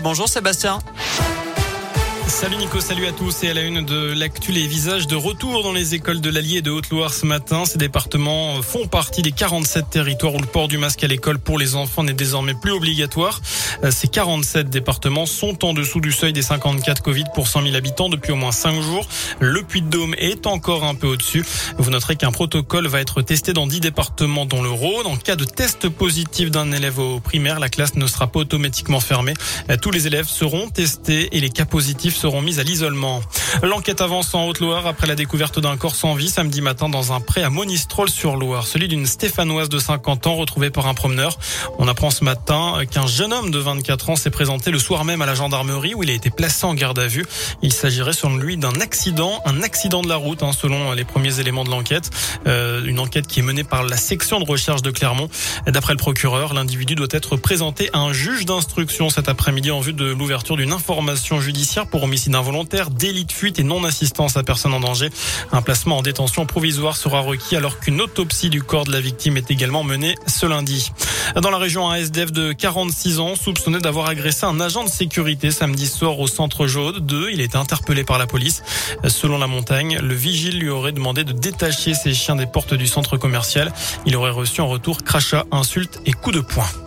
Bonjour Sébastien. Salut Nico, salut à tous et à la une de l'actu les visages de retour dans les écoles de l'Allier et de Haute-Loire ce matin. Ces départements font partie des 47 territoires où le port du masque à l'école pour les enfants n'est désormais plus obligatoire. Euh, ces 47 départements sont en dessous du seuil des 54 Covid pour 100 000 habitants depuis au moins 5 jours. Le Puy-de-Dôme est encore un peu au-dessus. Vous noterez qu'un protocole va être testé dans 10 départements dont le Rhône. En cas de test positif d'un élève au primaire, la classe ne sera pas automatiquement fermée. Euh, tous les élèves seront testés et les cas positifs seront mis à l'isolement. L'enquête avance en Haute-Loire après la découverte d'un corps sans vie samedi matin dans un pré à Monistrol-sur-Loire, celui d'une Stéphanoise de 50 ans retrouvée par un promeneur. On apprend ce matin qu'un jeune homme de 24 ans s'est présenté le soir même à la gendarmerie où il a été placé en garde à vue. Il s'agirait selon lui d'un accident, un accident de la route hein, selon les premiers éléments de l'enquête. Euh, une enquête qui est menée par la section de recherche de Clermont. D'après le procureur, l'individu doit être présenté à un juge d'instruction cet après-midi en vue de l'ouverture d'une information judiciaire pour homicide involontaire, délit de fuite et non-assistance à personne en danger. Un placement en détention provisoire sera requis alors qu'une autopsie du corps de la victime est également menée ce lundi. Dans la région, un SDF de 46 ans soupçonné d'avoir agressé un agent de sécurité samedi soir au centre Jaude 2. Il été interpellé par la police. Selon la montagne, le vigile lui aurait demandé de détacher ses chiens des portes du centre commercial. Il aurait reçu en retour crachats, insultes et coups de poing.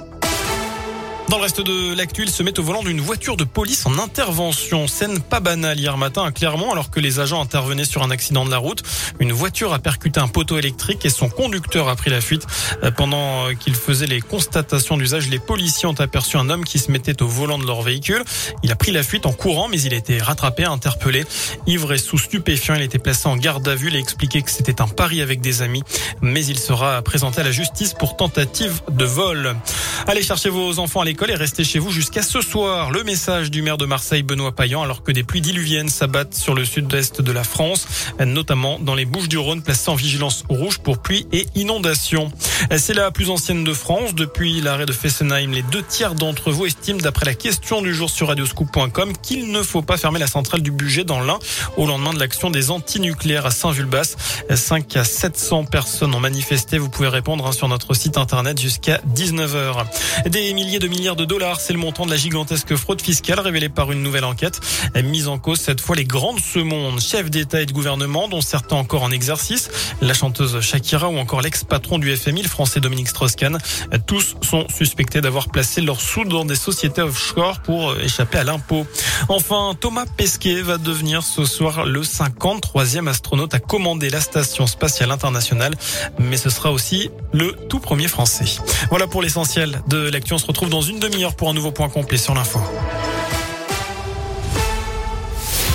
Dans le reste de l'actu, il se met au volant d'une voiture de police en intervention. Scène pas banale hier matin à Clermont alors que les agents intervenaient sur un accident de la route. Une voiture a percuté un poteau électrique et son conducteur a pris la fuite. Euh, pendant qu'il faisait les constatations d'usage, les policiers ont aperçu un homme qui se mettait au volant de leur véhicule. Il a pris la fuite en courant mais il a été rattrapé, interpellé. Ivre et sous stupéfiant, il a été placé en garde à vue. Il a expliqué que c'était un pari avec des amis mais il sera présenté à la justice pour tentative de vol. Allez chercher vos enfants à l'école et restez chez vous jusqu'à ce soir. Le message du maire de Marseille, Benoît Payan, alors que des pluies diluviennes s'abattent sur le sud-est de la France, notamment dans les Bouches-du-Rhône, placées en vigilance rouge pour pluie et inondations. C'est la plus ancienne de France. Depuis l'arrêt de Fessenheim, les deux tiers d'entre vous estiment, d'après la question du jour sur radioscoop.com, qu'il ne faut pas fermer la centrale du budget dans l'Ain au lendemain de l'action des antinucléaires à Saint-Vulbas. 5 à 700 personnes ont manifesté. Vous pouvez répondre hein, sur notre site internet jusqu'à 19h. Des milliers de milliards de dollars. C'est le montant de la gigantesque fraude fiscale révélée par une nouvelle enquête. Mise en cause cette fois les grandes semondes, chefs d'État et de gouvernement, dont certains encore en exercice, la chanteuse Shakira ou encore l'ex-patron du FMI, le français Dominique Strauss-Kahn. Tous sont suspectés d'avoir placé leurs sous dans des sociétés offshore pour échapper à l'impôt. Enfin, Thomas Pesquet va devenir ce soir le 53e astronaute à commander la station spatiale internationale, mais ce sera aussi le tout premier français. Voilà pour l'essentiel de l'actu. On se retrouve dans une demi-heure pour un nouveau point complet sur l'info.